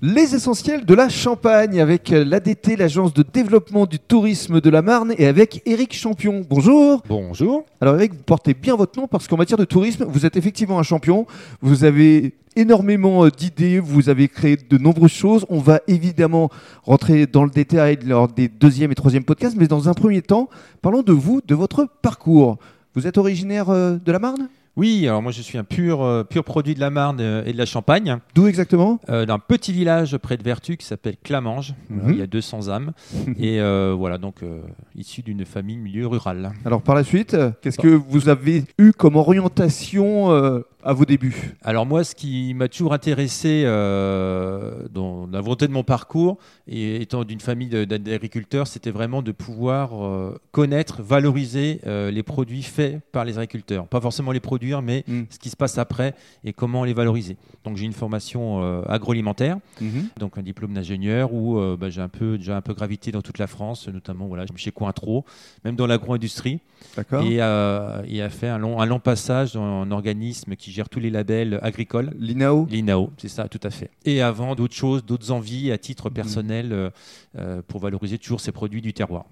Les essentiels de la Champagne avec l'ADT, l'agence de développement du tourisme de la Marne, et avec Eric Champion. Bonjour. Bonjour. Alors Eric, vous portez bien votre nom parce qu'en matière de tourisme, vous êtes effectivement un champion. Vous avez énormément euh, d'idées, vous avez créé de nombreuses choses. On va évidemment rentrer dans le détail lors des deuxième et troisième podcasts, mais dans un premier temps, parlons de vous, de votre parcours. Vous êtes originaire euh, de la Marne? Oui, alors moi je suis un pur, euh, pur produit de la Marne euh, et de la Champagne, D'où exactement? Euh, d'un petit village près de Vertu qui s'appelle Clamange. Mhm. Il y a 200 âmes. et euh, voilà, donc euh, issu d'une famille milieu rural. Alors par la suite, euh, qu'est-ce que vous avez eu comme orientation euh, à vos débuts Alors moi, ce qui m'a toujours intéressé euh, dans la volonté de mon parcours, et étant d'une famille d'agriculteurs, c'était vraiment de pouvoir euh, connaître, valoriser euh, les produits faits par les agriculteurs. Pas forcément les produire, mais Mm. ce qui se passe après et comment les valoriser. Donc j'ai une formation agroalimentaire, donc un diplôme d'ingénieur où bah, j'ai un peu déjà un peu gravité dans toute la France, notamment voilà chez Cointreau, même dans l'agro-industrie, D'accord. et, et a fait un long, un long passage dans un organisme qui gère tous les labels agricoles. L'INAO L'INAO, c'est ça, tout à fait. Et avant d'autres choses, d'autres envies à Mhm. titre personnel euh, euh, pour valoriser toujours ces produits du terroir.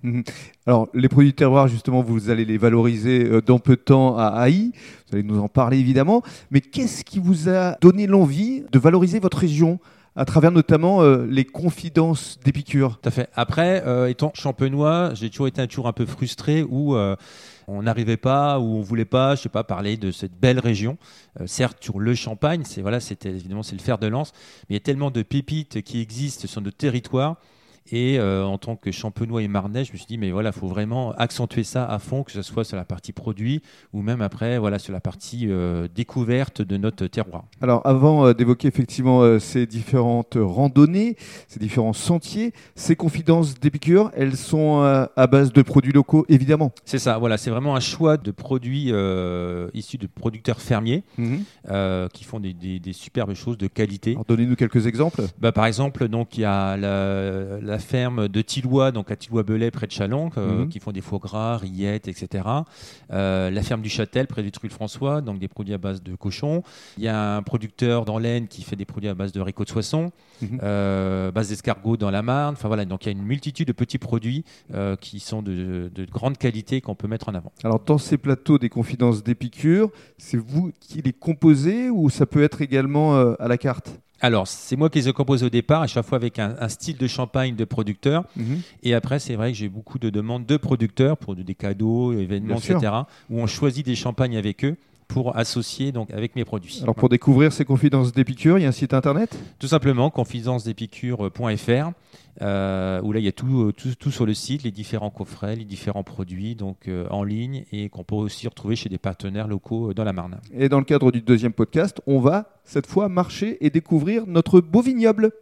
Alors, les produits de terroir, justement, vous allez les valoriser euh, dans peu de temps à Haï. Vous allez nous en parler, évidemment. Mais qu'est-ce qui vous a donné l'envie de valoriser votre région? À travers notamment euh, les confidences d'Épicure Tout à fait. Après, euh, étant champenois, j'ai toujours été un peu frustré où euh, on n'arrivait pas, ou on voulait pas, je sais pas, parler de cette belle région. Certes, sur le Champagne, c'est évidemment c'est le fer de lance, mais il y a tellement de pépites qui existent sur notre territoire. Et euh, en tant que champenois et marnais, je me suis dit, mais voilà, il faut vraiment accentuer ça à fond, que ce soit sur la partie produit ou même après, voilà, sur la partie euh, découverte de notre terroir. Alors, avant euh, d'évoquer effectivement ces différentes randonnées, ces différents sentiers, ces confidences d'Épicure, elles sont à base de produits locaux, évidemment. C'est ça, voilà, c'est vraiment un choix de produits issus de producteurs fermiers euh, qui font des, des- des superbes choses de qualité. Alors, donnez-nous quelques exemples. Bah, par exemple, donc il y a la, la ferme de Tillois, donc à Tillois-Belay près de Chalon, euh, Mhm. qui font des foie gras, rillettes, etc. Euh, la ferme du Châtel près du Truc-François, donc des produits à base de cochon. Il y a un producteur dans l'Aisne qui fait des produits à base de haricots de soissons, Mhm. euh, base d'escargots dans la Marne. Enfin voilà, donc il y a une multitude de petits produits euh, qui sont de, de grande qualité qu'on peut mettre en avant. Alors, dans ces plateaux des confidences d'Épicure, c'est vous qui les composez ou ça peut être également à la carte? Alors, c'est moi qui les ai composés au départ, à chaque fois avec un, un style de champagne de producteur. Et après, c'est vrai que j'ai beaucoup de demandes de producteurs pour des cadeaux, événements, etc., où on choisit des champagnes avec eux pour associer donc avec mes produits. Alors, pour découvrir ces confidences d'Épicure, il y a un site internet? Tout simplement, confidencedépicure.fr, euh, où là, il y a tout, euh, tout, tout sur le site, les différents coffrets, les différents produits donc euh, en ligne et qu'on peut aussi retrouver chez des partenaires locaux euh, dans la Marne. Et dans le cadre du deuxième podcast, on va cette fois marcher et découvrir notre beau vignoble.